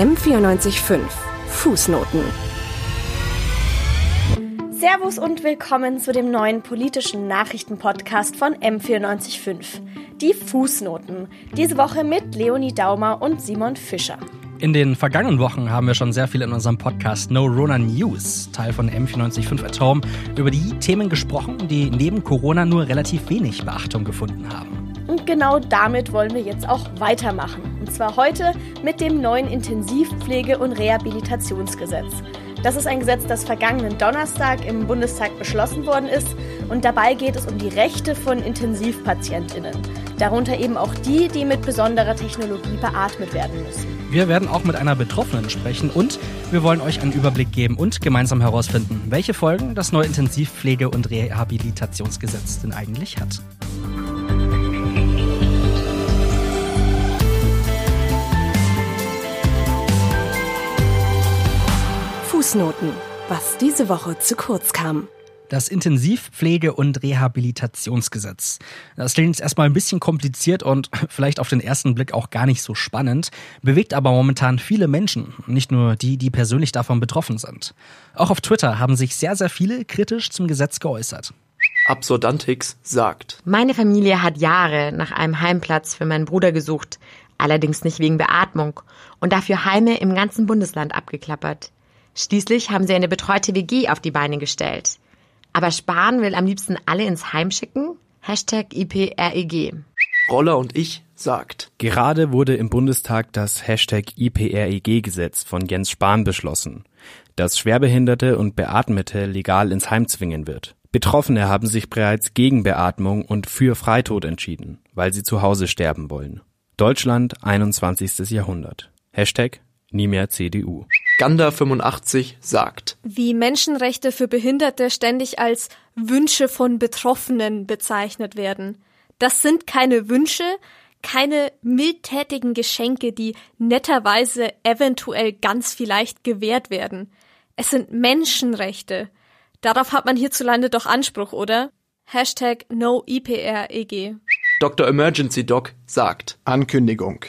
M945 Fußnoten Servus und willkommen zu dem neuen politischen Nachrichtenpodcast von M945. Die Fußnoten. Diese Woche mit Leonie Daumer und Simon Fischer. In den vergangenen Wochen haben wir schon sehr viel in unserem Podcast No Rona News, Teil von M945 at Home, über die Themen gesprochen, die neben Corona nur relativ wenig Beachtung gefunden haben. Und genau damit wollen wir jetzt auch weitermachen. Und zwar heute mit dem neuen Intensivpflege- und Rehabilitationsgesetz. Das ist ein Gesetz, das vergangenen Donnerstag im Bundestag beschlossen worden ist. Und dabei geht es um die Rechte von Intensivpatientinnen. Darunter eben auch die, die mit besonderer Technologie beatmet werden müssen. Wir werden auch mit einer Betroffenen sprechen und wir wollen euch einen Überblick geben und gemeinsam herausfinden, welche Folgen das neue Intensivpflege- und Rehabilitationsgesetz denn eigentlich hat. Fußnoten, was diese Woche zu kurz kam. Das Intensivpflege- und Rehabilitationsgesetz. Das klingt jetzt erstmal ein bisschen kompliziert und vielleicht auf den ersten Blick auch gar nicht so spannend, bewegt aber momentan viele Menschen, nicht nur die, die persönlich davon betroffen sind. Auch auf Twitter haben sich sehr, sehr viele kritisch zum Gesetz geäußert. Absurdantix sagt. Meine Familie hat Jahre nach einem Heimplatz für meinen Bruder gesucht, allerdings nicht wegen Beatmung, und dafür Heime im ganzen Bundesland abgeklappert. Schließlich haben sie eine betreute WG auf die Beine gestellt. Aber Spahn will am liebsten alle ins Heim schicken? Hashtag IPREG. Roller und ich sagt. Gerade wurde im Bundestag das Hashtag IPREG-Gesetz von Jens Spahn beschlossen, das Schwerbehinderte und Beatmete legal ins Heim zwingen wird. Betroffene haben sich bereits gegen Beatmung und für Freitod entschieden, weil sie zu Hause sterben wollen. Deutschland 21. Jahrhundert. Hashtag nie mehr CDU. Ganda 85 sagt. Wie Menschenrechte für Behinderte ständig als Wünsche von Betroffenen bezeichnet werden. Das sind keine Wünsche, keine mildtätigen Geschenke, die netterweise eventuell ganz vielleicht gewährt werden. Es sind Menschenrechte. Darauf hat man hierzulande doch Anspruch, oder? Hashtag NoIPREG. Dr. Emergency Doc sagt. Ankündigung.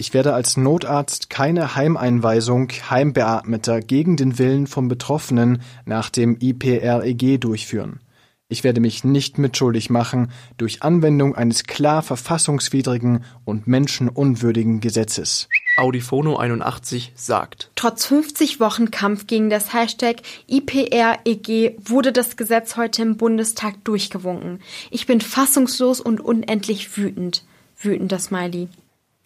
Ich werde als Notarzt keine Heimeinweisung Heimbeatmeter gegen den Willen von Betroffenen nach dem IPREG durchführen. Ich werde mich nicht mitschuldig machen durch Anwendung eines klar verfassungswidrigen und menschenunwürdigen Gesetzes. Audiphono 81 sagt. Trotz 50 Wochen Kampf gegen das Hashtag IPREG wurde das Gesetz heute im Bundestag durchgewunken. Ich bin fassungslos und unendlich wütend. Wütender Smiley.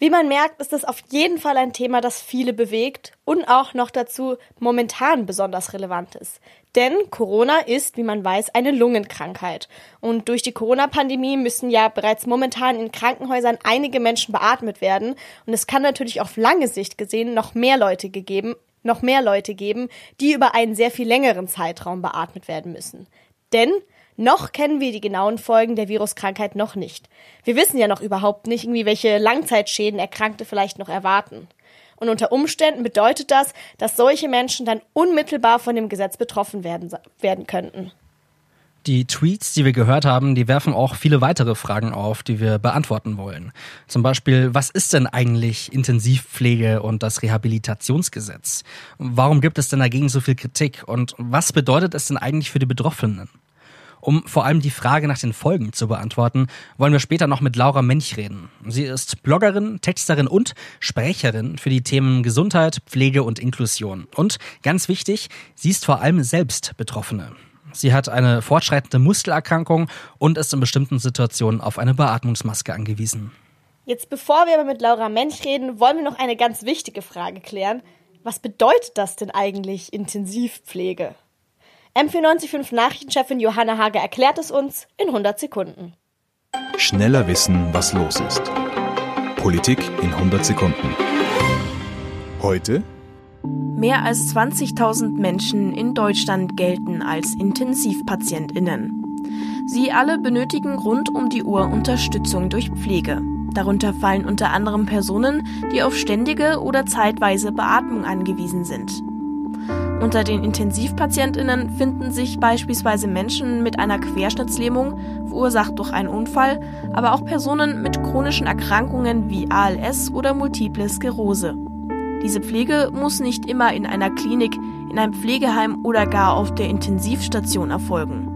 Wie man merkt, ist es auf jeden Fall ein Thema, das viele bewegt und auch noch dazu momentan besonders relevant ist. Denn Corona ist, wie man weiß, eine Lungenkrankheit. Und durch die Corona-Pandemie müssen ja bereits momentan in Krankenhäusern einige Menschen beatmet werden. Und es kann natürlich auf lange Sicht gesehen noch mehr Leute gegeben, noch mehr Leute geben, die über einen sehr viel längeren Zeitraum beatmet werden müssen. Denn noch kennen wir die genauen Folgen der Viruskrankheit noch nicht. Wir wissen ja noch überhaupt nicht, irgendwie welche Langzeitschäden Erkrankte vielleicht noch erwarten. Und unter Umständen bedeutet das, dass solche Menschen dann unmittelbar von dem Gesetz betroffen werden, werden könnten. Die Tweets, die wir gehört haben, die werfen auch viele weitere Fragen auf, die wir beantworten wollen. Zum Beispiel, was ist denn eigentlich Intensivpflege und das Rehabilitationsgesetz? Warum gibt es denn dagegen so viel Kritik? Und was bedeutet es denn eigentlich für die Betroffenen? Um vor allem die Frage nach den Folgen zu beantworten, wollen wir später noch mit Laura Mench reden. Sie ist Bloggerin, Texterin und Sprecherin für die Themen Gesundheit, Pflege und Inklusion. Und ganz wichtig, sie ist vor allem selbst Betroffene. Sie hat eine fortschreitende Muskelerkrankung und ist in bestimmten Situationen auf eine Beatmungsmaske angewiesen. Jetzt bevor wir aber mit Laura Mench reden, wollen wir noch eine ganz wichtige Frage klären. Was bedeutet das denn eigentlich Intensivpflege? M495 Nachrichtenchefin Johanna Hage erklärt es uns in 100 Sekunden. Schneller wissen, was los ist. Politik in 100 Sekunden. Heute? Mehr als 20.000 Menschen in Deutschland gelten als Intensivpatientinnen. Sie alle benötigen rund um die Uhr Unterstützung durch Pflege. Darunter fallen unter anderem Personen, die auf ständige oder zeitweise Beatmung angewiesen sind. Unter den Intensivpatientinnen finden sich beispielsweise Menschen mit einer Querschnittslähmung, verursacht durch einen Unfall, aber auch Personen mit chronischen Erkrankungen wie ALS oder Multiple Sklerose. Diese Pflege muss nicht immer in einer Klinik, in einem Pflegeheim oder gar auf der Intensivstation erfolgen.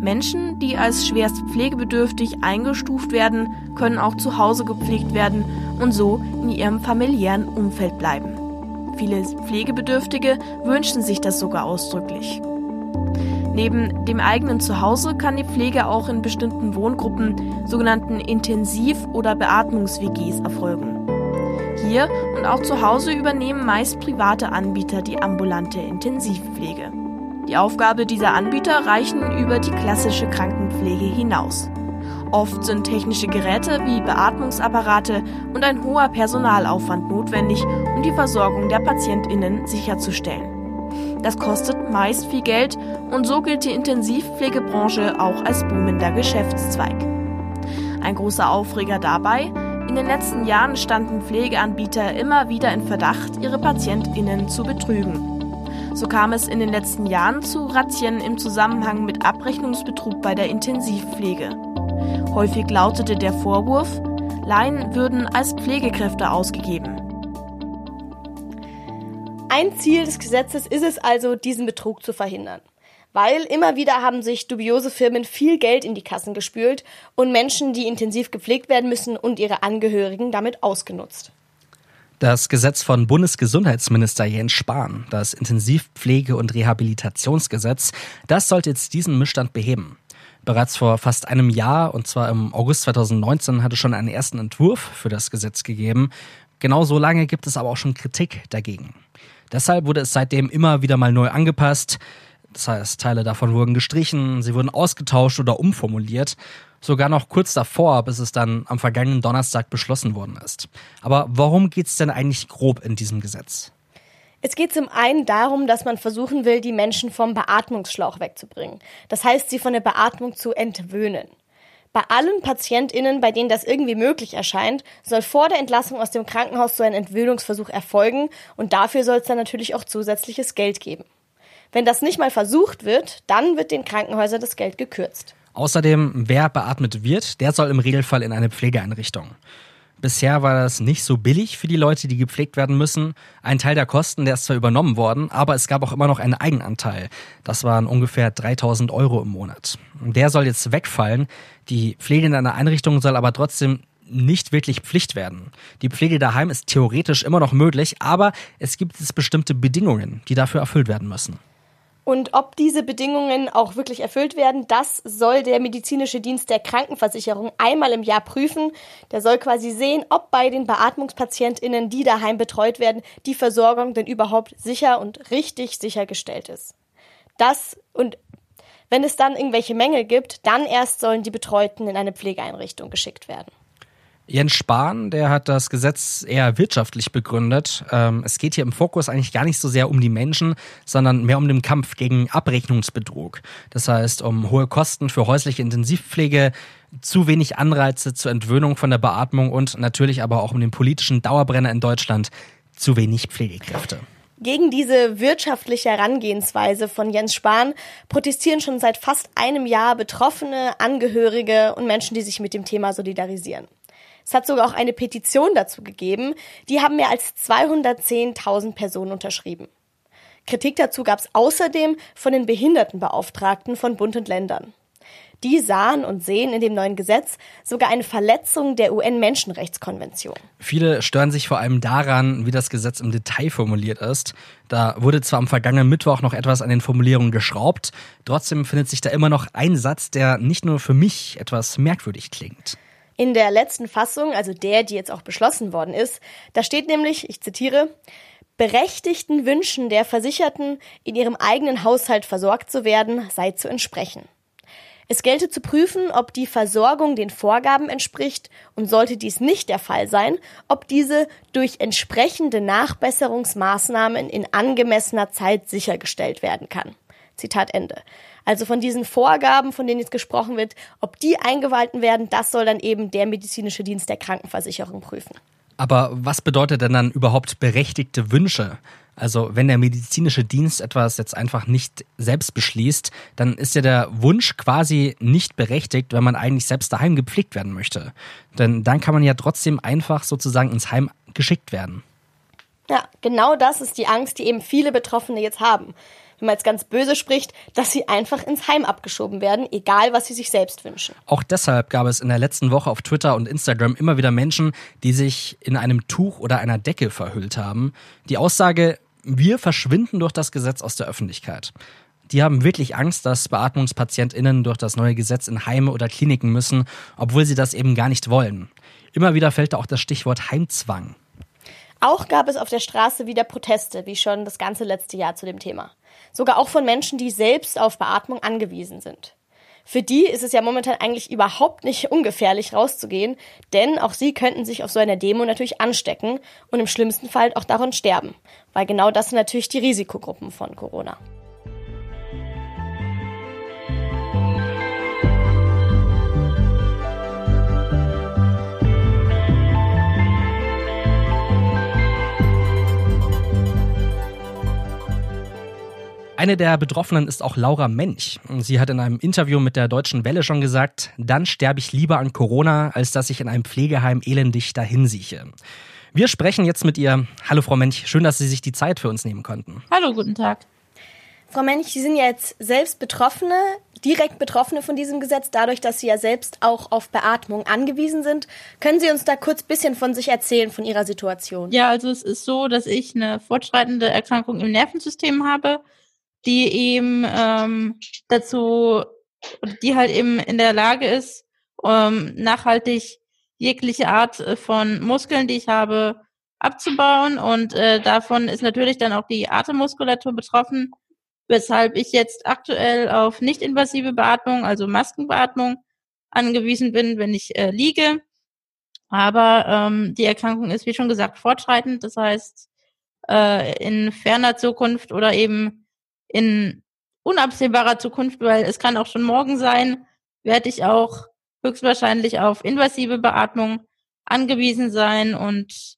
Menschen, die als schwerst pflegebedürftig eingestuft werden, können auch zu Hause gepflegt werden und so in ihrem familiären Umfeld bleiben. Viele Pflegebedürftige wünschen sich das sogar ausdrücklich. Neben dem eigenen Zuhause kann die Pflege auch in bestimmten Wohngruppen, sogenannten Intensiv- oder Beatmungs-WGs, erfolgen. Hier und auch zu Hause übernehmen meist private Anbieter die ambulante Intensivpflege. Die Aufgabe dieser Anbieter reichen über die klassische Krankenpflege hinaus. Oft sind technische Geräte wie Beatmungsapparate und ein hoher Personalaufwand notwendig, die Versorgung der Patientinnen sicherzustellen. Das kostet meist viel Geld und so gilt die Intensivpflegebranche auch als boomender Geschäftszweig. Ein großer Aufreger dabei, in den letzten Jahren standen Pflegeanbieter immer wieder in Verdacht, ihre Patientinnen zu betrügen. So kam es in den letzten Jahren zu Razzien im Zusammenhang mit Abrechnungsbetrug bei der Intensivpflege. Häufig lautete der Vorwurf, Laien würden als Pflegekräfte ausgegeben. Ein Ziel des Gesetzes ist es also, diesen Betrug zu verhindern. Weil immer wieder haben sich dubiose Firmen viel Geld in die Kassen gespült und Menschen, die intensiv gepflegt werden müssen und ihre Angehörigen damit ausgenutzt. Das Gesetz von Bundesgesundheitsminister Jens Spahn, das Intensivpflege- und Rehabilitationsgesetz, das sollte jetzt diesen Missstand beheben. Bereits vor fast einem Jahr, und zwar im August 2019, hatte schon einen ersten Entwurf für das Gesetz gegeben. Genau so lange gibt es aber auch schon Kritik dagegen. Deshalb wurde es seitdem immer wieder mal neu angepasst. Das heißt, Teile davon wurden gestrichen, sie wurden ausgetauscht oder umformuliert sogar noch kurz davor, bis es dann am vergangenen Donnerstag beschlossen worden ist. Aber warum geht es denn eigentlich grob in diesem Gesetz? Es geht zum einen darum, dass man versuchen will, die Menschen vom Beatmungsschlauch wegzubringen. Das heißt, sie von der Beatmung zu entwöhnen. Bei allen PatientInnen, bei denen das irgendwie möglich erscheint, soll vor der Entlassung aus dem Krankenhaus so ein Entwöhnungsversuch erfolgen und dafür soll es dann natürlich auch zusätzliches Geld geben. Wenn das nicht mal versucht wird, dann wird den Krankenhäusern das Geld gekürzt. Außerdem, wer beatmet wird, der soll im Regelfall in eine Pflegeeinrichtung. Bisher war das nicht so billig für die Leute, die gepflegt werden müssen. Ein Teil der Kosten, der ist zwar übernommen worden, aber es gab auch immer noch einen Eigenanteil. Das waren ungefähr 3000 Euro im Monat. Der soll jetzt wegfallen. Die Pflege in einer Einrichtung soll aber trotzdem nicht wirklich Pflicht werden. Die Pflege daheim ist theoretisch immer noch möglich, aber es gibt jetzt bestimmte Bedingungen, die dafür erfüllt werden müssen. Und ob diese Bedingungen auch wirklich erfüllt werden, das soll der medizinische Dienst der Krankenversicherung einmal im Jahr prüfen. Der soll quasi sehen, ob bei den Beatmungspatientinnen, die daheim betreut werden, die Versorgung denn überhaupt sicher und richtig sichergestellt ist. Das und wenn es dann irgendwelche Mängel gibt, dann erst sollen die Betreuten in eine Pflegeeinrichtung geschickt werden. Jens Spahn, der hat das Gesetz eher wirtschaftlich begründet. Ähm, es geht hier im Fokus eigentlich gar nicht so sehr um die Menschen, sondern mehr um den Kampf gegen Abrechnungsbetrug. Das heißt, um hohe Kosten für häusliche Intensivpflege, zu wenig Anreize zur Entwöhnung von der Beatmung und natürlich aber auch um den politischen Dauerbrenner in Deutschland, zu wenig Pflegekräfte. Gegen diese wirtschaftliche Herangehensweise von Jens Spahn protestieren schon seit fast einem Jahr Betroffene, Angehörige und Menschen, die sich mit dem Thema solidarisieren. Es hat sogar auch eine Petition dazu gegeben. Die haben mehr als 210.000 Personen unterschrieben. Kritik dazu gab es außerdem von den Behindertenbeauftragten von Bund und Ländern. Die sahen und sehen in dem neuen Gesetz sogar eine Verletzung der UN-Menschenrechtskonvention. Viele stören sich vor allem daran, wie das Gesetz im Detail formuliert ist. Da wurde zwar am vergangenen Mittwoch noch etwas an den Formulierungen geschraubt, trotzdem findet sich da immer noch ein Satz, der nicht nur für mich etwas merkwürdig klingt. In der letzten Fassung, also der, die jetzt auch beschlossen worden ist, da steht nämlich, ich zitiere, berechtigten Wünschen der Versicherten, in ihrem eigenen Haushalt versorgt zu werden, sei zu entsprechen. Es gelte zu prüfen, ob die Versorgung den Vorgaben entspricht und sollte dies nicht der Fall sein, ob diese durch entsprechende Nachbesserungsmaßnahmen in angemessener Zeit sichergestellt werden kann. Zitat Ende. Also von diesen Vorgaben, von denen jetzt gesprochen wird, ob die eingehalten werden, das soll dann eben der medizinische Dienst der Krankenversicherung prüfen. Aber was bedeutet denn dann überhaupt berechtigte Wünsche? Also wenn der medizinische Dienst etwas jetzt einfach nicht selbst beschließt, dann ist ja der Wunsch quasi nicht berechtigt, wenn man eigentlich selbst daheim gepflegt werden möchte. Denn dann kann man ja trotzdem einfach sozusagen ins Heim geschickt werden. Ja, genau das ist die Angst, die eben viele Betroffene jetzt haben. Wenn man jetzt ganz böse spricht, dass sie einfach ins Heim abgeschoben werden, egal was sie sich selbst wünschen. Auch deshalb gab es in der letzten Woche auf Twitter und Instagram immer wieder Menschen, die sich in einem Tuch oder einer Decke verhüllt haben. Die Aussage, wir verschwinden durch das Gesetz aus der Öffentlichkeit. Die haben wirklich Angst, dass BeatmungspatientInnen durch das neue Gesetz in Heime oder Kliniken müssen, obwohl sie das eben gar nicht wollen. Immer wieder fällt da auch das Stichwort Heimzwang. Auch gab es auf der Straße wieder Proteste, wie schon das ganze letzte Jahr zu dem Thema. Sogar auch von Menschen, die selbst auf Beatmung angewiesen sind. Für die ist es ja momentan eigentlich überhaupt nicht ungefährlich rauszugehen, denn auch sie könnten sich auf so einer Demo natürlich anstecken und im schlimmsten Fall auch daran sterben, weil genau das sind natürlich die Risikogruppen von Corona. Eine der Betroffenen ist auch Laura Mench. Sie hat in einem Interview mit der Deutschen Welle schon gesagt, dann sterbe ich lieber an Corona, als dass ich in einem Pflegeheim elendig dahinsieche. Wir sprechen jetzt mit ihr. Hallo Frau Mench, schön, dass Sie sich die Zeit für uns nehmen konnten. Hallo, guten Tag. Frau Mench, Sie sind ja jetzt selbst Betroffene, direkt Betroffene von diesem Gesetz, dadurch, dass Sie ja selbst auch auf Beatmung angewiesen sind. Können Sie uns da kurz ein bisschen von sich erzählen, von Ihrer Situation? Ja, also es ist so, dass ich eine fortschreitende Erkrankung im Nervensystem habe die eben ähm, dazu, die halt eben in der Lage ist, ähm, nachhaltig jegliche Art äh, von Muskeln, die ich habe, abzubauen. Und äh, davon ist natürlich dann auch die Atemmuskulatur betroffen, weshalb ich jetzt aktuell auf nicht-invasive Beatmung, also Maskenbeatmung, angewiesen bin, wenn ich äh, liege. Aber ähm, die Erkrankung ist, wie schon gesagt, fortschreitend. Das heißt, äh, in ferner Zukunft oder eben in unabsehbarer Zukunft, weil es kann auch schon morgen sein, werde ich auch höchstwahrscheinlich auf invasive Beatmung angewiesen sein und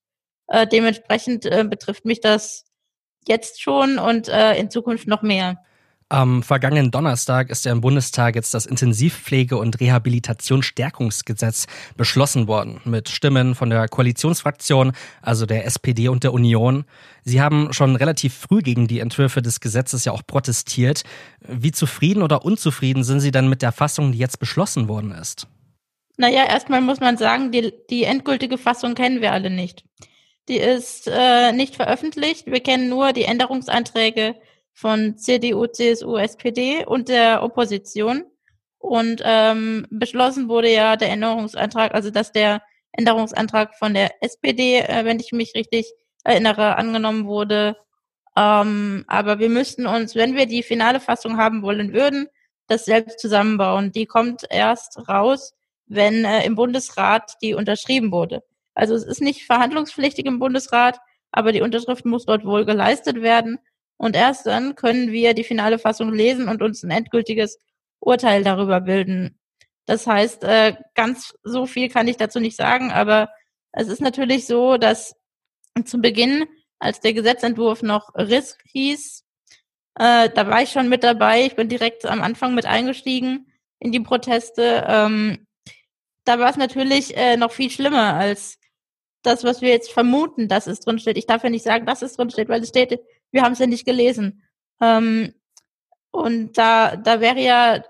äh, dementsprechend äh, betrifft mich das jetzt schon und äh, in Zukunft noch mehr. Am vergangenen Donnerstag ist ja im Bundestag jetzt das Intensivpflege- und Rehabilitationsstärkungsgesetz beschlossen worden mit Stimmen von der Koalitionsfraktion, also der SPD und der Union. Sie haben schon relativ früh gegen die Entwürfe des Gesetzes ja auch protestiert. Wie zufrieden oder unzufrieden sind Sie denn mit der Fassung, die jetzt beschlossen worden ist? Naja, erstmal muss man sagen, die, die endgültige Fassung kennen wir alle nicht. Die ist äh, nicht veröffentlicht. Wir kennen nur die Änderungsanträge von CDU, CSU, SPD und der Opposition. Und ähm, beschlossen wurde ja der Änderungsantrag, also dass der Änderungsantrag von der SPD, äh, wenn ich mich richtig erinnere, angenommen wurde. Ähm, aber wir müssten uns, wenn wir die finale Fassung haben wollen würden, das selbst zusammenbauen. Die kommt erst raus, wenn äh, im Bundesrat die unterschrieben wurde. Also es ist nicht verhandlungspflichtig im Bundesrat, aber die Unterschrift muss dort wohl geleistet werden. Und erst dann können wir die finale Fassung lesen und uns ein endgültiges Urteil darüber bilden. Das heißt, äh, ganz so viel kann ich dazu nicht sagen, aber es ist natürlich so, dass zu Beginn, als der Gesetzentwurf noch RISK hieß, äh, da war ich schon mit dabei. Ich bin direkt am Anfang mit eingestiegen in die Proteste. Ähm, da war es natürlich äh, noch viel schlimmer als das, was wir jetzt vermuten, dass es drin steht. Ich darf ja nicht sagen, dass es drin steht, weil es steht wir haben es ja nicht gelesen. Ähm, und da, da wäre ja,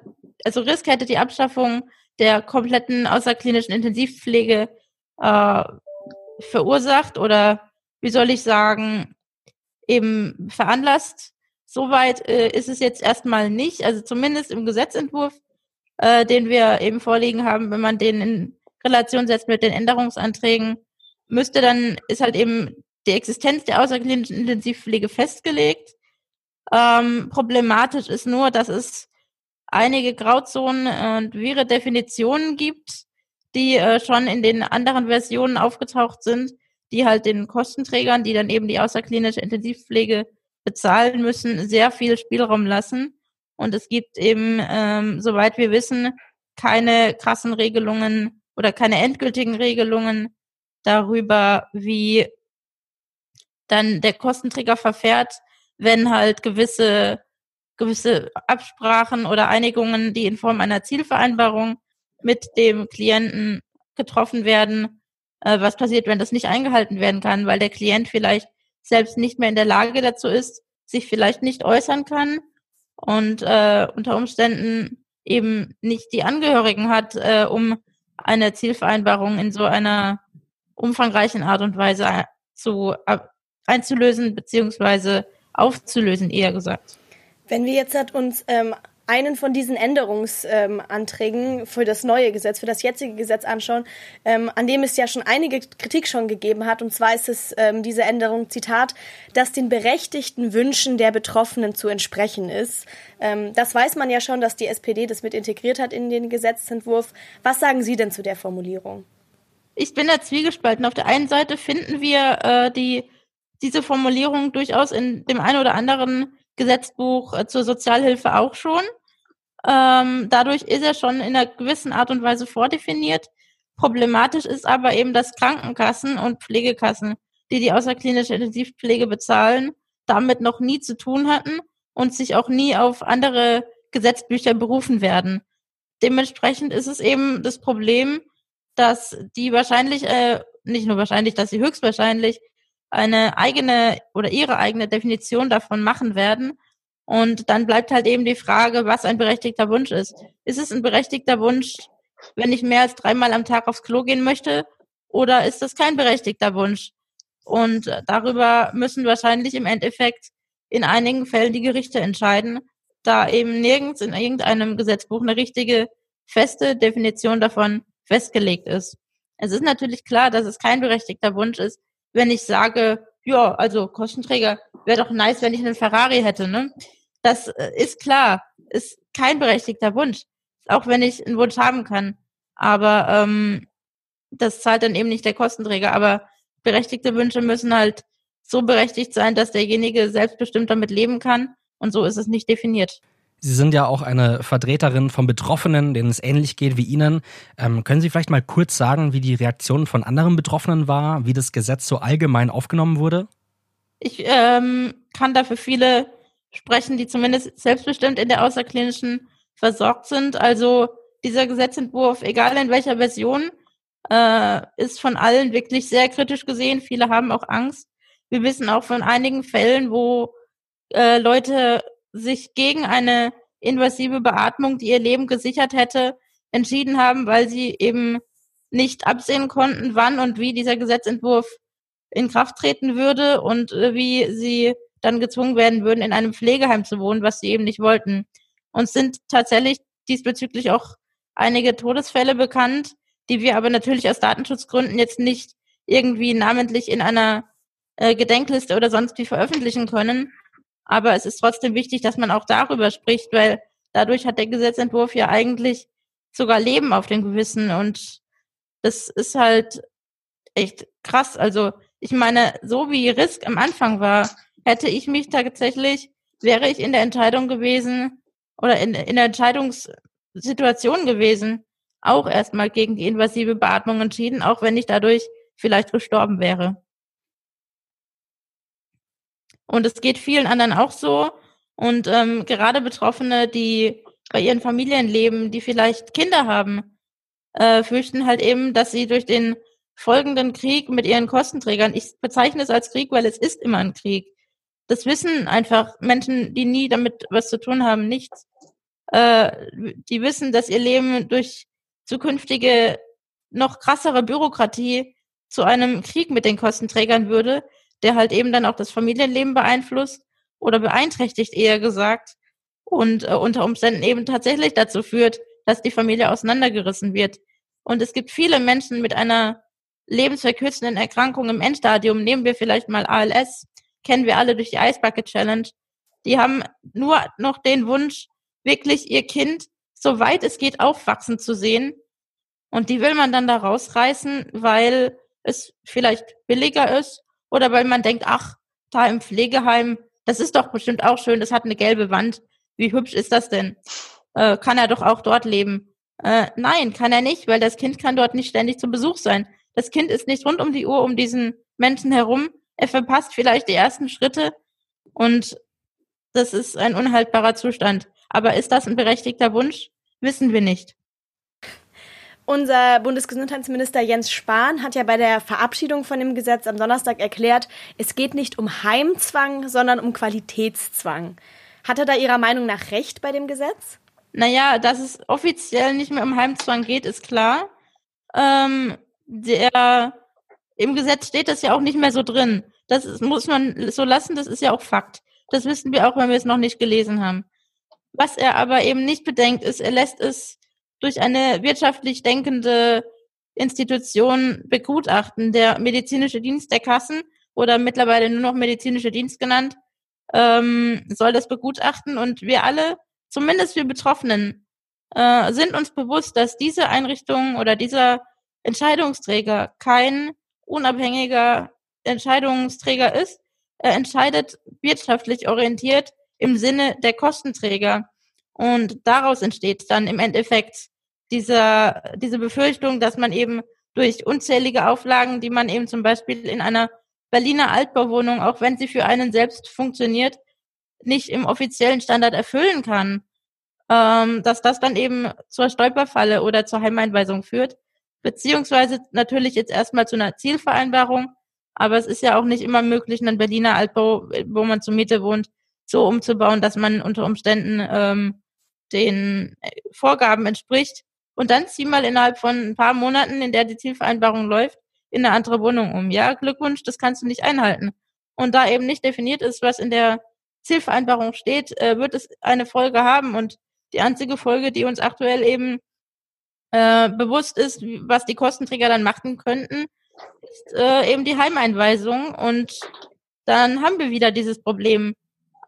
also Risk hätte die Abschaffung der kompletten außerklinischen Intensivpflege äh, verursacht oder wie soll ich sagen, eben veranlasst. Soweit äh, ist es jetzt erstmal nicht, also zumindest im Gesetzentwurf, äh, den wir eben vorliegen haben, wenn man den in Relation setzt mit den Änderungsanträgen, müsste dann, ist halt eben die Existenz der außerklinischen Intensivpflege festgelegt. Ähm, problematisch ist nur, dass es einige Grauzonen und wirre Definitionen gibt, die äh, schon in den anderen Versionen aufgetaucht sind, die halt den Kostenträgern, die dann eben die außerklinische Intensivpflege bezahlen müssen, sehr viel Spielraum lassen. Und es gibt eben, ähm, soweit wir wissen, keine krassen Regelungen oder keine endgültigen Regelungen darüber, wie dann der Kostenträger verfährt, wenn halt gewisse, gewisse Absprachen oder Einigungen, die in Form einer Zielvereinbarung mit dem Klienten getroffen werden, äh, was passiert, wenn das nicht eingehalten werden kann, weil der Klient vielleicht selbst nicht mehr in der Lage dazu ist, sich vielleicht nicht äußern kann und äh, unter Umständen eben nicht die Angehörigen hat, äh, um eine Zielvereinbarung in so einer umfangreichen Art und Weise zu, äh, einzulösen beziehungsweise aufzulösen, eher gesagt. Wenn wir jetzt uns ähm, einen von diesen Änderungsanträgen ähm, für das neue Gesetz, für das jetzige Gesetz anschauen, ähm, an dem es ja schon einige Kritik schon gegeben hat. Und zwar ist es ähm, diese Änderung, Zitat, dass den berechtigten Wünschen der Betroffenen zu entsprechen ist. Ähm, das weiß man ja schon, dass die SPD das mit integriert hat in den Gesetzentwurf. Was sagen Sie denn zu der Formulierung? Ich bin da zwiegespalten. Auf der einen Seite finden wir äh, die, diese Formulierung durchaus in dem einen oder anderen Gesetzbuch äh, zur Sozialhilfe auch schon. Ähm, dadurch ist er schon in einer gewissen Art und Weise vordefiniert. Problematisch ist aber eben, dass Krankenkassen und Pflegekassen, die die außerklinische Intensivpflege bezahlen, damit noch nie zu tun hatten und sich auch nie auf andere Gesetzbücher berufen werden. Dementsprechend ist es eben das Problem, dass die wahrscheinlich, äh, nicht nur wahrscheinlich, dass sie höchstwahrscheinlich eine eigene oder ihre eigene Definition davon machen werden. Und dann bleibt halt eben die Frage, was ein berechtigter Wunsch ist. Ist es ein berechtigter Wunsch, wenn ich mehr als dreimal am Tag aufs Klo gehen möchte? Oder ist das kein berechtigter Wunsch? Und darüber müssen wahrscheinlich im Endeffekt in einigen Fällen die Gerichte entscheiden, da eben nirgends in irgendeinem Gesetzbuch eine richtige feste Definition davon festgelegt ist. Es ist natürlich klar, dass es kein berechtigter Wunsch ist, wenn ich sage, ja, also Kostenträger wäre doch nice, wenn ich einen Ferrari hätte, ne? Das äh, ist klar, ist kein berechtigter Wunsch, auch wenn ich einen Wunsch haben kann. Aber ähm, das zahlt dann eben nicht der Kostenträger. Aber berechtigte Wünsche müssen halt so berechtigt sein, dass derjenige selbstbestimmt damit leben kann. Und so ist es nicht definiert. Sie sind ja auch eine Vertreterin von Betroffenen, denen es ähnlich geht wie Ihnen. Ähm, können Sie vielleicht mal kurz sagen, wie die Reaktion von anderen Betroffenen war, wie das Gesetz so allgemein aufgenommen wurde? Ich ähm, kann dafür viele sprechen, die zumindest selbstbestimmt in der außerklinischen versorgt sind. Also dieser Gesetzentwurf, egal in welcher Version, äh, ist von allen wirklich sehr kritisch gesehen. Viele haben auch Angst. Wir wissen auch von einigen Fällen, wo äh, Leute sich gegen eine invasive Beatmung, die ihr Leben gesichert hätte, entschieden haben, weil sie eben nicht absehen konnten, wann und wie dieser Gesetzentwurf in Kraft treten würde und äh, wie sie dann gezwungen werden würden, in einem Pflegeheim zu wohnen, was sie eben nicht wollten. Und sind tatsächlich diesbezüglich auch einige Todesfälle bekannt, die wir aber natürlich aus Datenschutzgründen jetzt nicht irgendwie namentlich in einer äh, Gedenkliste oder sonst wie veröffentlichen können. Aber es ist trotzdem wichtig, dass man auch darüber spricht, weil dadurch hat der Gesetzentwurf ja eigentlich sogar Leben auf dem Gewissen und das ist halt echt krass. Also ich meine, so wie Risk am Anfang war, hätte ich mich tatsächlich, wäre ich in der Entscheidung gewesen oder in, in der Entscheidungssituation gewesen, auch erstmal gegen die invasive Beatmung entschieden, auch wenn ich dadurch vielleicht gestorben wäre. Und es geht vielen anderen auch so. Und ähm, gerade Betroffene, die bei ihren Familien leben, die vielleicht Kinder haben, äh, fürchten halt eben, dass sie durch den folgenden Krieg mit ihren Kostenträgern, ich bezeichne es als Krieg, weil es ist immer ein Krieg. Das wissen einfach Menschen, die nie damit was zu tun haben, nichts. Äh, die wissen, dass ihr Leben durch zukünftige, noch krassere Bürokratie zu einem Krieg mit den Kostenträgern würde, der halt eben dann auch das Familienleben beeinflusst oder beeinträchtigt, eher gesagt, und äh, unter Umständen eben tatsächlich dazu führt, dass die Familie auseinandergerissen wird. Und es gibt viele Menschen mit einer lebensverkürzenden Erkrankung im Endstadium, nehmen wir vielleicht mal ALS, kennen wir alle durch die Ice Bucket Challenge, die haben nur noch den Wunsch, wirklich ihr Kind, so weit es geht, aufwachsen zu sehen. Und die will man dann da rausreißen, weil es vielleicht billiger ist oder weil man denkt, ach, da im Pflegeheim, das ist doch bestimmt auch schön, das hat eine gelbe Wand. Wie hübsch ist das denn? Äh, kann er doch auch dort leben? Äh, nein, kann er nicht, weil das Kind kann dort nicht ständig zum Besuch sein. Das Kind ist nicht rund um die Uhr um diesen Menschen herum. Er verpasst vielleicht die ersten Schritte und das ist ein unhaltbarer Zustand. Aber ist das ein berechtigter Wunsch? Wissen wir nicht. Unser Bundesgesundheitsminister Jens Spahn hat ja bei der Verabschiedung von dem Gesetz am Donnerstag erklärt, es geht nicht um Heimzwang, sondern um Qualitätszwang. Hat er da Ihrer Meinung nach recht bei dem Gesetz? Naja, dass es offiziell nicht mehr um Heimzwang geht, ist klar. Ähm, der, Im Gesetz steht das ja auch nicht mehr so drin. Das ist, muss man so lassen, das ist ja auch Fakt. Das wissen wir auch, wenn wir es noch nicht gelesen haben. Was er aber eben nicht bedenkt, ist, er lässt es durch eine wirtschaftlich denkende Institution begutachten. Der medizinische Dienst der Kassen oder mittlerweile nur noch medizinische Dienst genannt, ähm, soll das begutachten und wir alle, zumindest wir Betroffenen, äh, sind uns bewusst, dass diese Einrichtung oder dieser Entscheidungsträger kein unabhängiger Entscheidungsträger ist. Er entscheidet wirtschaftlich orientiert im Sinne der Kostenträger. Und daraus entsteht dann im Endeffekt dieser, diese Befürchtung, dass man eben durch unzählige Auflagen, die man eben zum Beispiel in einer Berliner Altbauwohnung, auch wenn sie für einen selbst funktioniert, nicht im offiziellen Standard erfüllen kann, ähm, dass das dann eben zur Stolperfalle oder zur Heimeinweisung führt, beziehungsweise natürlich jetzt erstmal zu einer Zielvereinbarung, aber es ist ja auch nicht immer möglich, einen Berliner Altbau, wo man zur Miete wohnt, so umzubauen, dass man unter Umständen ähm, den Vorgaben entspricht. Und dann zieh mal innerhalb von ein paar Monaten, in der die Zielvereinbarung läuft, in eine andere Wohnung um. Ja, Glückwunsch, das kannst du nicht einhalten. Und da eben nicht definiert ist, was in der Zielvereinbarung steht, äh, wird es eine Folge haben. Und die einzige Folge, die uns aktuell eben äh, bewusst ist, was die Kostenträger dann machen könnten, ist äh, eben die Heimeinweisung. Und dann haben wir wieder dieses Problem.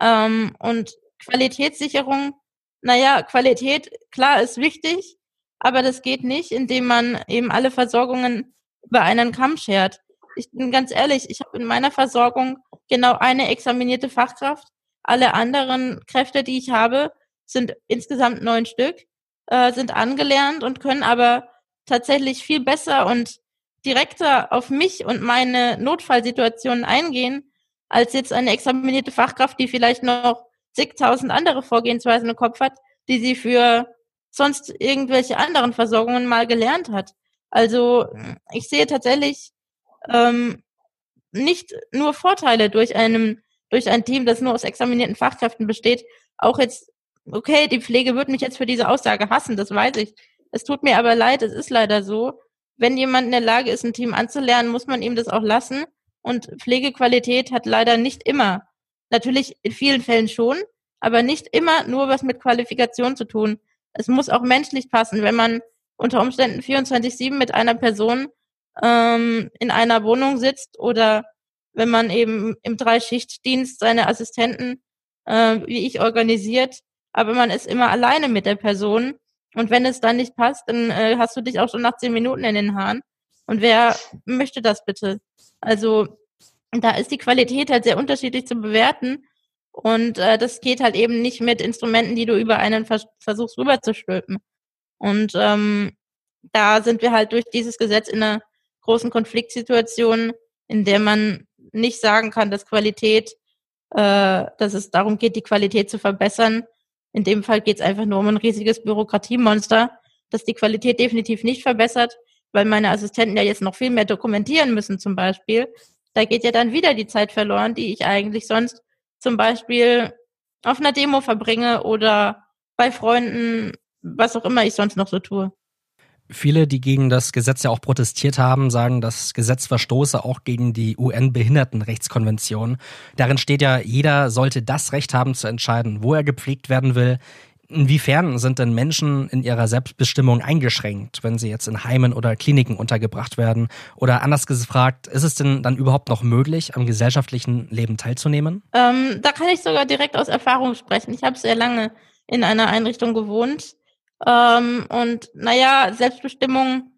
Ähm, und Qualitätssicherung, naja, Qualität, klar, ist wichtig, aber das geht nicht, indem man eben alle Versorgungen über einen Kamm schert. Ich bin ganz ehrlich, ich habe in meiner Versorgung genau eine examinierte Fachkraft. Alle anderen Kräfte, die ich habe, sind insgesamt neun Stück, äh, sind angelernt und können aber tatsächlich viel besser und direkter auf mich und meine Notfallsituationen eingehen, als jetzt eine examinierte Fachkraft, die vielleicht noch zigtausend andere Vorgehensweisen im Kopf hat, die sie für sonst irgendwelche anderen Versorgungen mal gelernt hat. Also ich sehe tatsächlich ähm, nicht nur Vorteile durch einem durch ein Team, das nur aus examinierten Fachkräften besteht. Auch jetzt, okay, die Pflege wird mich jetzt für diese Aussage hassen, das weiß ich. Es tut mir aber leid, es ist leider so. Wenn jemand in der Lage ist, ein Team anzulernen, muss man ihm das auch lassen. Und Pflegequalität hat leider nicht immer, natürlich in vielen Fällen schon, aber nicht immer nur was mit Qualifikation zu tun es muss auch menschlich passen, wenn man unter Umständen 24-7 mit einer Person ähm, in einer Wohnung sitzt oder wenn man eben im Dreischichtdienst seine Assistenten, äh, wie ich, organisiert, aber man ist immer alleine mit der Person. Und wenn es dann nicht passt, dann äh, hast du dich auch schon nach zehn Minuten in den Haaren. Und wer möchte das bitte? Also da ist die Qualität halt sehr unterschiedlich zu bewerten. Und äh, das geht halt eben nicht mit Instrumenten, die du über einen vers versuchst rüberzustülpen. Und ähm, da sind wir halt durch dieses Gesetz in einer großen Konfliktsituation, in der man nicht sagen kann, dass Qualität, äh, dass es darum geht, die Qualität zu verbessern. In dem Fall geht es einfach nur um ein riesiges Bürokratiemonster, das die Qualität definitiv nicht verbessert, weil meine Assistenten ja jetzt noch viel mehr dokumentieren müssen zum Beispiel. Da geht ja dann wieder die Zeit verloren, die ich eigentlich sonst zum Beispiel auf einer Demo verbringe oder bei Freunden, was auch immer ich sonst noch so tue. Viele, die gegen das Gesetz ja auch protestiert haben, sagen, das Gesetz verstoße auch gegen die UN-Behindertenrechtskonvention. Darin steht ja, jeder sollte das Recht haben zu entscheiden, wo er gepflegt werden will, Inwiefern sind denn Menschen in ihrer Selbstbestimmung eingeschränkt, wenn sie jetzt in Heimen oder Kliniken untergebracht werden? Oder anders gefragt, ist es denn dann überhaupt noch möglich, am gesellschaftlichen Leben teilzunehmen? Ähm, da kann ich sogar direkt aus Erfahrung sprechen. Ich habe sehr lange in einer Einrichtung gewohnt. Ähm, und naja, Selbstbestimmung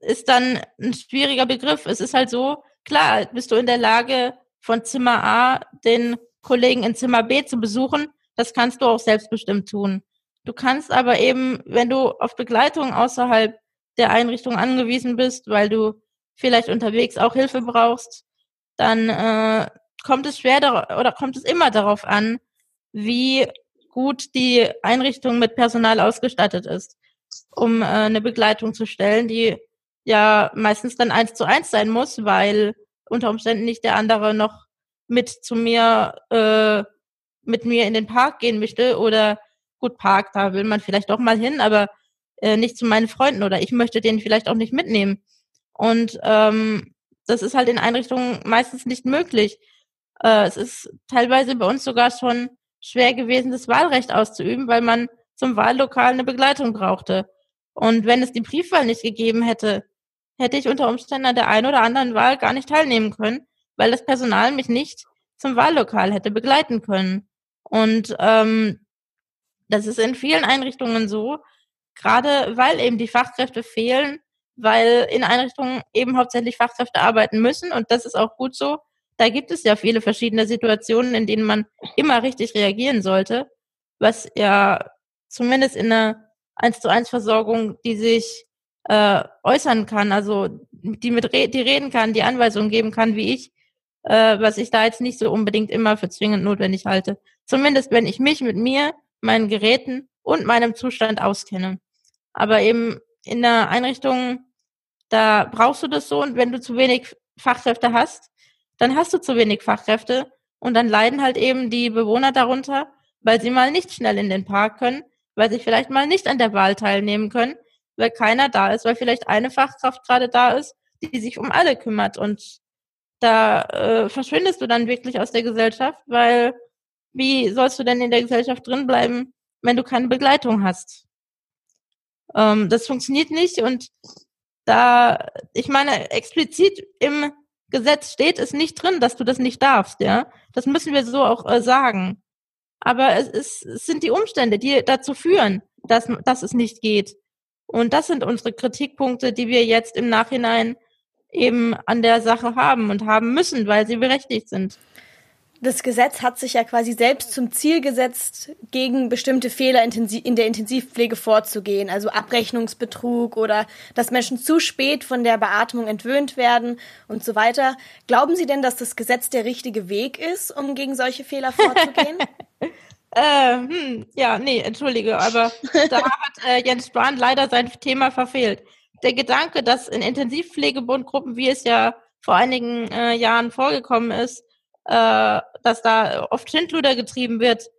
ist dann ein schwieriger Begriff. Es ist halt so, klar, bist du in der Lage, von Zimmer A den Kollegen in Zimmer B zu besuchen das kannst du auch selbstbestimmt tun. Du kannst aber eben, wenn du auf Begleitung außerhalb der Einrichtung angewiesen bist, weil du vielleicht unterwegs auch Hilfe brauchst, dann äh, kommt es schwer oder kommt es immer darauf an, wie gut die Einrichtung mit Personal ausgestattet ist. um äh, eine Begleitung zu stellen, die ja meistens dann eins zu eins sein muss, weil unter Umständen nicht der andere noch mit zu mir, äh, mit mir in den Park gehen möchte oder gut, Park, da will man vielleicht doch mal hin, aber äh, nicht zu meinen Freunden oder ich möchte den vielleicht auch nicht mitnehmen. Und ähm, das ist halt in Einrichtungen meistens nicht möglich. Äh, es ist teilweise bei uns sogar schon schwer gewesen, das Wahlrecht auszuüben, weil man zum Wahllokal eine Begleitung brauchte. Und wenn es die Briefwahl nicht gegeben hätte, hätte ich unter Umständen an der einen oder anderen Wahl gar nicht teilnehmen können, weil das Personal mich nicht zum Wahllokal hätte begleiten können. Und ähm, das ist in vielen Einrichtungen so, gerade weil eben die Fachkräfte fehlen, weil in Einrichtungen eben hauptsächlich Fachkräfte arbeiten müssen und das ist auch gut so. Da gibt es ja viele verschiedene Situationen, in denen man immer richtig reagieren sollte, was ja zumindest in einer 1 zu 1 Versorgung, die sich äh, äußern kann, also die mit re die reden kann, die Anweisungen geben kann, wie ich, äh, was ich da jetzt nicht so unbedingt immer für zwingend notwendig halte. Zumindest wenn ich mich mit mir, meinen Geräten und meinem Zustand auskenne. Aber eben in der Einrichtung, da brauchst du das so und wenn du zu wenig Fachkräfte hast, dann hast du zu wenig Fachkräfte und dann leiden halt eben die Bewohner darunter, weil sie mal nicht schnell in den Park können, weil sie vielleicht mal nicht an der Wahl teilnehmen können, weil keiner da ist, weil vielleicht eine Fachkraft gerade da ist, die sich um alle kümmert und da äh, verschwindest du dann wirklich aus der Gesellschaft, weil wie sollst du denn in der Gesellschaft drin bleiben, wenn du keine Begleitung hast? Ähm, das funktioniert nicht und da, ich meine, explizit im Gesetz steht es nicht drin, dass du das nicht darfst, ja. Das müssen wir so auch äh, sagen. Aber es, ist, es sind die Umstände, die dazu führen, dass, dass es nicht geht. Und das sind unsere Kritikpunkte, die wir jetzt im Nachhinein eben an der Sache haben und haben müssen, weil sie berechtigt sind das Gesetz hat sich ja quasi selbst zum Ziel gesetzt, gegen bestimmte Fehler in der Intensivpflege vorzugehen, also Abrechnungsbetrug oder dass Menschen zu spät von der Beatmung entwöhnt werden und so weiter. Glauben Sie denn, dass das Gesetz der richtige Weg ist, um gegen solche Fehler vorzugehen? äh, hm, ja, nee, entschuldige, aber da hat äh, Jens Spahn leider sein Thema verfehlt. Der Gedanke, dass in Intensivpflegebundgruppen, wie es ja vor einigen äh, Jahren vorgekommen ist, äh, dass da oft Schindluder getrieben wird,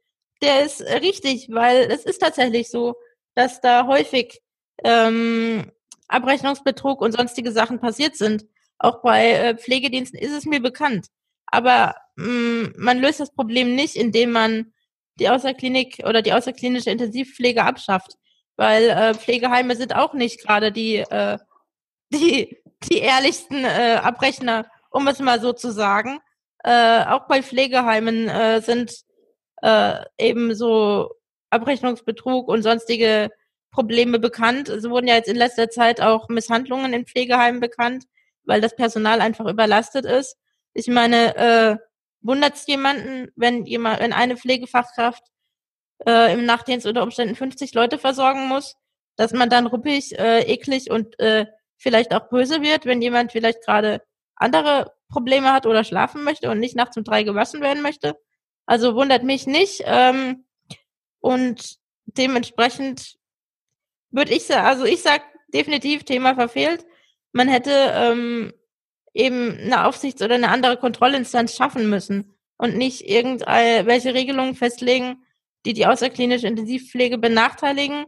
der ist richtig, weil es ist tatsächlich so, dass da häufig ähm, Abrechnungsbetrug und sonstige Sachen passiert sind. Auch bei äh, Pflegediensten ist es mir bekannt. Aber mh, mm, man löst das Problem nicht, indem man die Außerklinik oder die außerklinische Intensivpflege abschafft. Weil äh, Pflegeheime sind auch nicht gerade die, äh, die, die ehrlichsten äh, Abrechner, um es mal so zu sagen äh, auch bei Pflegeheimen äh, sind äh, eben so Abrechnungsbetrug und sonstige Probleme bekannt. Es wurden ja jetzt in letzter Zeit auch Misshandlungen in Pflegeheimen bekannt, weil das Personal einfach überlastet ist. Ich meine, äh, wundert es jemanden, wenn jemand, wenn eine Pflegefachkraft äh, im Nachtdienst unter Umständen 50 Leute versorgen muss, dass man dann ruppig, äh, eklig und äh, vielleicht auch böse wird, wenn jemand vielleicht gerade andere Probleme hat oder schlafen möchte und nicht nachts um drei gewaschen werden möchte. Also wundert mich nicht. Ähm, und dementsprechend würde ich sagen, also ich sag definitiv Thema verfehlt. Man hätte ähm, eben eine Aufsichts- oder eine andere Kontrollinstanz schaffen müssen und nicht irgendwelche Regelungen festlegen, die die außerklinische Intensivpflege benachteiligen,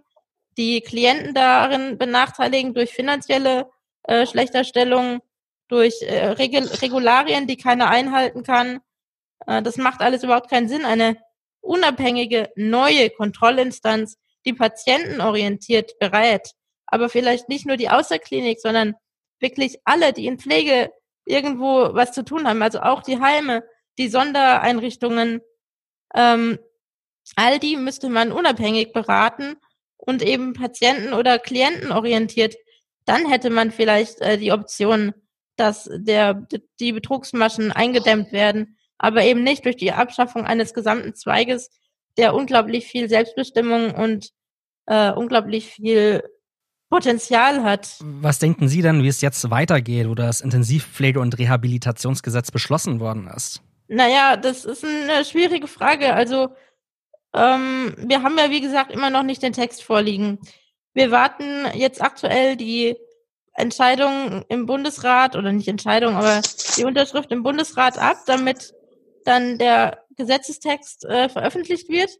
die Klienten darin benachteiligen durch finanzielle äh, Schlechterstellungen durch äh, Regul Regularien, die keiner einhalten kann. Äh, das macht alles überhaupt keinen Sinn. Eine unabhängige, neue Kontrollinstanz, die patientenorientiert berät, aber vielleicht nicht nur die Außerklinik, sondern wirklich alle, die in Pflege irgendwo was zu tun haben, also auch die Heime, die Sondereinrichtungen, ähm, all die müsste man unabhängig beraten und eben patienten- oder klientenorientiert. Dann hätte man vielleicht äh, die Option, dass der, die Betrugsmaschen eingedämmt werden, aber eben nicht durch die Abschaffung eines gesamten Zweiges, der unglaublich viel Selbstbestimmung und äh, unglaublich viel Potenzial hat. Was denken Sie denn, wie es jetzt weitergeht, wo das Intensivpflege- und Rehabilitationsgesetz beschlossen worden ist? Naja, das ist eine schwierige Frage. Also ähm, wir haben ja, wie gesagt, immer noch nicht den Text vorliegen. Wir warten jetzt aktuell die Entscheidung im Bundesrat oder nicht Entscheidung, aber die Unterschrift im Bundesrat ab, damit dann der Gesetzestext äh, veröffentlicht wird.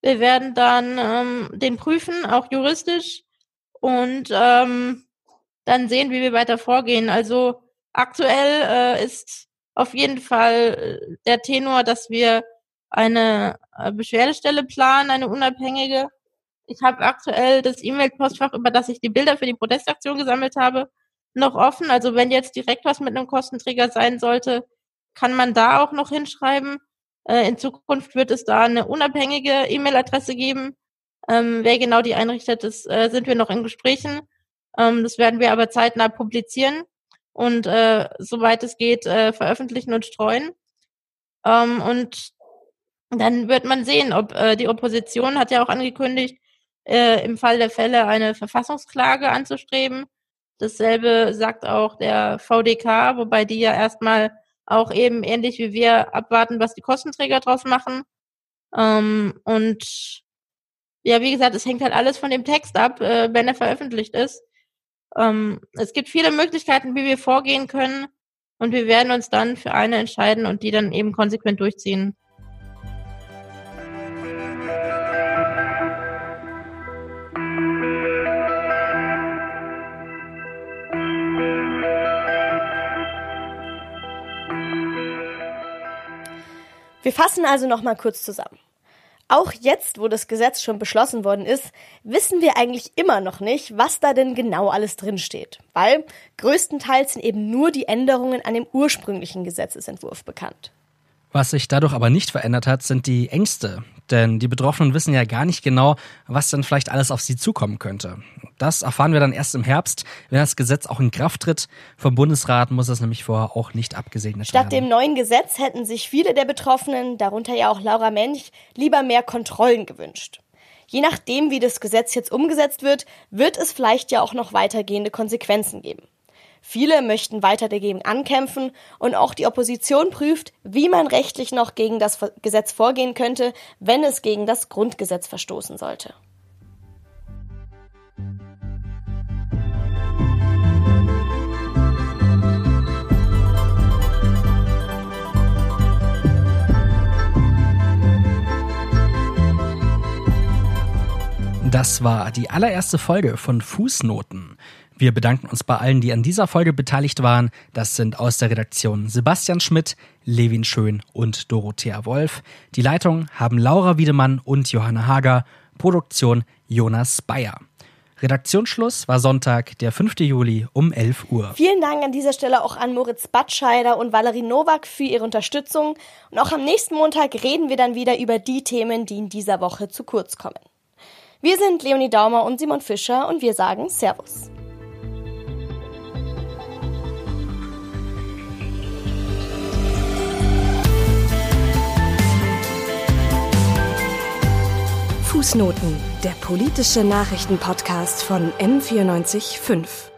Wir werden dann ähm, den prüfen, auch juristisch, und ähm, dann sehen, wie wir weiter vorgehen. Also aktuell äh, ist auf jeden Fall äh, der Tenor, dass wir eine äh, Beschwerdestelle planen, eine unabhängige. Ich habe aktuell das E-Mail-Postfach, über das ich die Bilder für die Protestaktion gesammelt habe, noch offen. Also wenn jetzt direkt was mit einem Kostenträger sein sollte, kann man da auch noch hinschreiben. Äh, in Zukunft wird es da eine unabhängige E-Mail-Adresse geben. Ähm, wer genau die einrichtet, das äh, sind wir noch in Gesprächen. Ähm, das werden wir aber zeitnah publizieren und äh, soweit es geht äh, veröffentlichen und streuen. Ähm, und dann wird man sehen, ob äh, die Opposition hat ja auch angekündigt, äh, im Fall der Fälle eine Verfassungsklage anzustreben. Dasselbe sagt auch der VDK, wobei die ja erstmal auch eben ähnlich wie wir abwarten, was die Kostenträger draus machen. Ähm, und ja, wie gesagt, es hängt halt alles von dem Text ab, äh, wenn er veröffentlicht ist. Ähm, es gibt viele Möglichkeiten, wie wir vorgehen können und wir werden uns dann für eine entscheiden und die dann eben konsequent durchziehen. Wir fassen also noch mal kurz zusammen. Auch jetzt, wo das Gesetz schon beschlossen worden ist, wissen wir eigentlich immer noch nicht, was da denn genau alles drinsteht. Weil größtenteils sind eben nur die Änderungen an dem ursprünglichen Gesetzesentwurf bekannt. Was sich dadurch aber nicht verändert hat, sind die Ängste. Denn die Betroffenen wissen ja gar nicht genau, was denn vielleicht alles auf sie zukommen könnte. Das erfahren wir dann erst im Herbst, wenn das Gesetz auch in Kraft tritt. Vom Bundesrat muss es nämlich vorher auch nicht abgesegnet Statt werden. Statt dem neuen Gesetz hätten sich viele der Betroffenen, darunter ja auch Laura Mench, lieber mehr Kontrollen gewünscht. Je nachdem, wie das Gesetz jetzt umgesetzt wird, wird es vielleicht ja auch noch weitergehende Konsequenzen geben. Viele möchten weiter dagegen ankämpfen und auch die Opposition prüft, wie man rechtlich noch gegen das Gesetz vorgehen könnte, wenn es gegen das Grundgesetz verstoßen sollte. Das war die allererste Folge von Fußnoten. Wir bedanken uns bei allen, die an dieser Folge beteiligt waren. Das sind aus der Redaktion Sebastian Schmidt, Levin Schön und Dorothea Wolf. Die Leitung haben Laura Wiedemann und Johanna Hager. Produktion Jonas Bayer. Redaktionsschluss war Sonntag, der 5. Juli um 11 Uhr. Vielen Dank an dieser Stelle auch an Moritz Batscheider und Valerie Nowak für ihre Unterstützung. Und auch am nächsten Montag reden wir dann wieder über die Themen, die in dieser Woche zu kurz kommen. Wir sind Leonie Daumer und Simon Fischer und wir sagen Servus. Fußnoten, der politische Nachrichtenpodcast von M945.